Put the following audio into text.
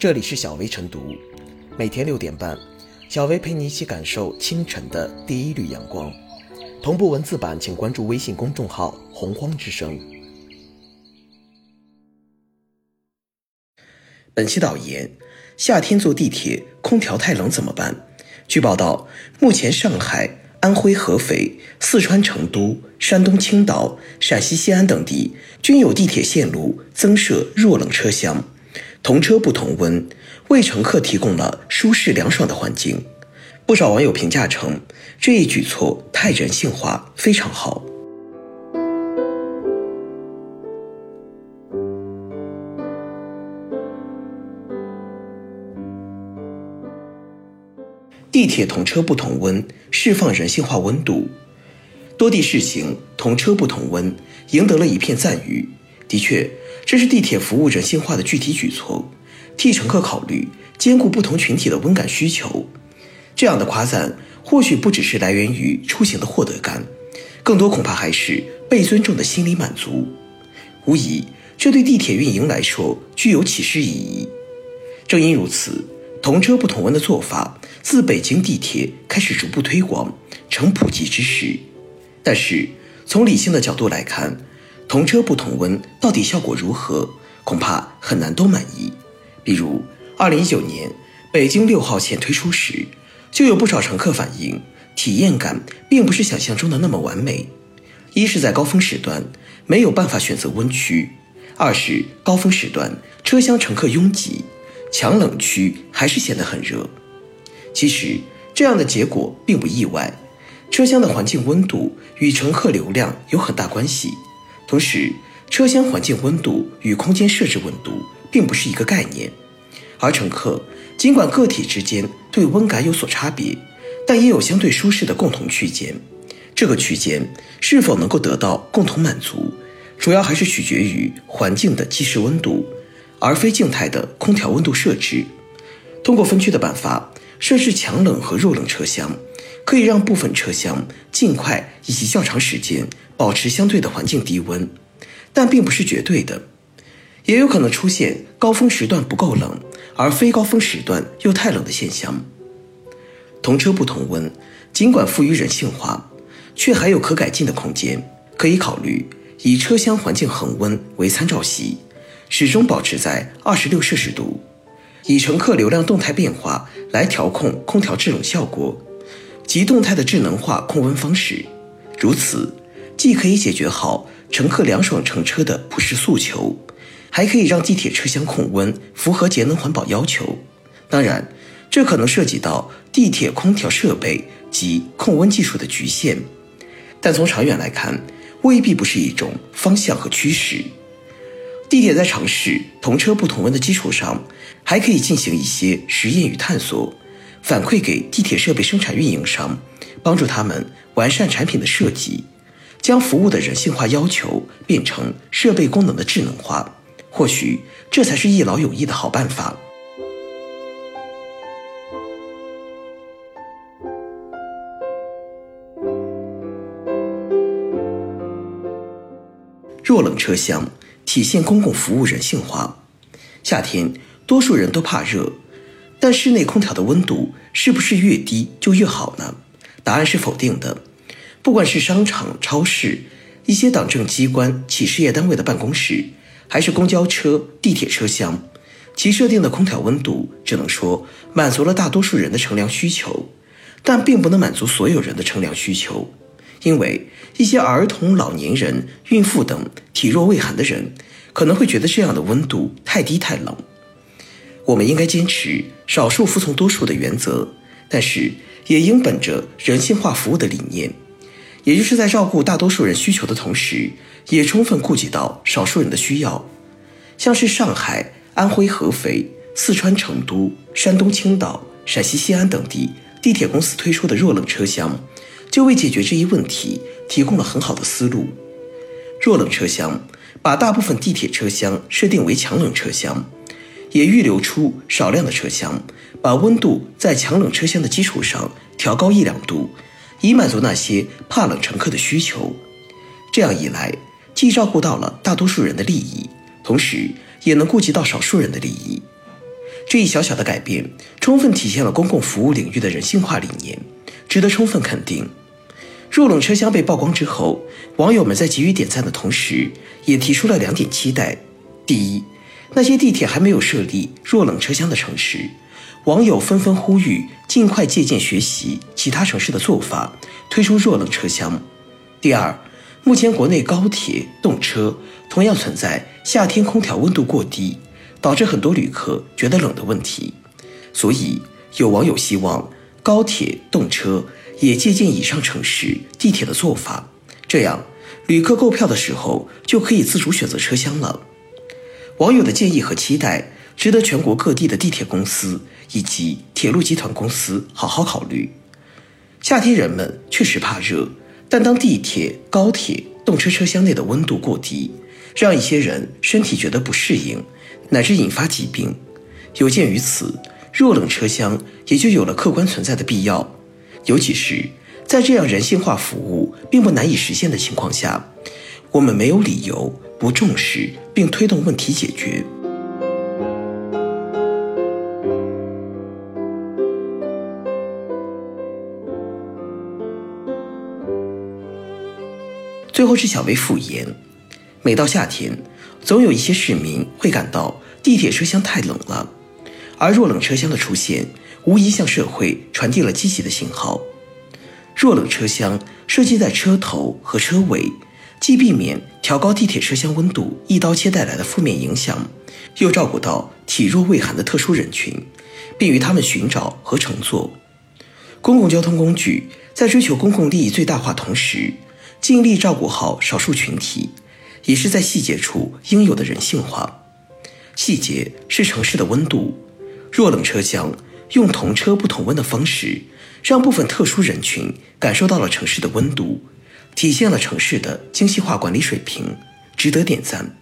这里是小薇晨读，每天六点半，小薇陪你一起感受清晨的第一缕阳光。同步文字版，请关注微信公众号“洪荒之声”。本期导言：夏天坐地铁空调太冷怎么办？据报道，目前上海。安徽合肥、四川成都、山东青岛、陕西西安等地均有地铁线路增设弱冷车厢，同车不同温，为乘客提供了舒适凉爽的环境。不少网友评价称，这一举措太人性化，非常好。地铁同车不同温，释放人性化温度。多地试行同车不同温，赢得了一片赞誉。的确，这是地铁服务人性化的具体举措，替乘客考虑，兼顾不同群体的温感需求。这样的夸赞，或许不只是来源于出行的获得感，更多恐怕还是被尊重的心理满足。无疑，这对地铁运营来说具有启示意义。正因如此。同车不同温的做法，自北京地铁开始逐步推广，成普及之势。但是，从理性的角度来看，同车不同温到底效果如何，恐怕很难都满意。比如，二零一九年北京六号线推出时，就有不少乘客反映，体验感并不是想象中的那么完美。一是，在高峰时段没有办法选择温区；二是，高峰时段车厢乘客拥挤。强冷区还是显得很热。其实这样的结果并不意外，车厢的环境温度与乘客流量有很大关系。同时，车厢环境温度与空间设置温度并不是一个概念。而乘客尽管个体之间对温感有所差别，但也有相对舒适的共同区间。这个区间是否能够得到共同满足，主要还是取决于环境的即时温度。而非静态的空调温度设置，通过分区的办法设置强冷和弱冷车厢，可以让部分车厢尽快以及较长时间保持相对的环境低温，但并不是绝对的，也有可能出现高峰时段不够冷，而非高峰时段又太冷的现象。同车不同温，尽管富于人性化，却还有可改进的空间，可以考虑以车厢环境恒温为参照系。始终保持在二十六摄氏度，以乘客流量动态变化来调控空调制冷效果，及动态的智能化控温方式。如此，既可以解决好乘客凉爽乘车的普适诉求，还可以让地铁车厢控温符合节能环保要求。当然，这可能涉及到地铁空调设备及控温技术的局限，但从长远来看，未必不是一种方向和趋势。地铁在尝试同车不同温的基础上，还可以进行一些实验与探索，反馈给地铁设备生产运营商，帮助他们完善产品的设计，将服务的人性化要求变成设备功能的智能化。或许这才是一劳永逸的好办法。弱冷车厢。体现公共服务人性化。夏天，多数人都怕热，但室内空调的温度是不是越低就越好呢？答案是否定的。不管是商场、超市、一些党政机关、企事业单位的办公室，还是公交车、地铁车厢，其设定的空调温度只能说满足了大多数人的乘凉需求，但并不能满足所有人的乘凉需求。因为一些儿童、老年人、孕妇等体弱未寒的人，可能会觉得这样的温度太低太冷。我们应该坚持少数服从多数的原则，但是也应本着人性化服务的理念，也就是在照顾大多数人需求的同时，也充分顾及到少数人的需要。像是上海、安徽合肥、四川成都、山东青岛、陕西西安等地地铁公司推出的弱冷车厢。就为解决这一问题提供了很好的思路。弱冷车厢把大部分地铁车厢设定为强冷车厢，也预留出少量的车厢，把温度在强冷车厢的基础上调高一两度，以满足那些怕冷乘客的需求。这样一来，既照顾到了大多数人的利益，同时也能顾及到少数人的利益。这一小小的改变，充分体现了公共服务领域的人性化理念，值得充分肯定。弱冷车厢被曝光之后，网友们在给予点赞的同时，也提出了两点期待：第一，那些地铁还没有设立弱冷车厢的城市，网友纷纷呼吁尽快借鉴学习其他城市的做法，推出弱冷车厢；第二，目前国内高铁、动车同样存在夏天空调温度过低。导致很多旅客觉得冷的问题，所以有网友希望高铁、动车也借鉴以上城市地铁的做法，这样旅客购票的时候就可以自主选择车厢了。网友的建议和期待值得全国各地的地铁公司以及铁路集团公司好好考虑。夏天人们确实怕热，但当地铁、高铁、动车车厢内的温度过低，让一些人身体觉得不适应。乃至引发疾病，有鉴于此，弱冷车厢也就有了客观存在的必要。尤其是在这样人性化服务并不难以实现的情况下，我们没有理由不重视并推动问题解决。最后是小薇复言，每到夏天。总有一些市民会感到地铁车厢太冷了，而弱冷车厢的出现，无疑向社会传递了积极的信号。弱冷车厢设计在车头和车尾，既避免调高地铁车厢温度一刀切带来的负面影响，又照顾到体弱畏寒的特殊人群，便于他们寻找和乘坐。公共交通工具在追求公共利益最大化同时，尽力照顾好少数群体。也是在细节处应有的人性化，细节是城市的温度。弱冷车厢用同车不同温的方式，让部分特殊人群感受到了城市的温度，体现了城市的精细化管理水平，值得点赞。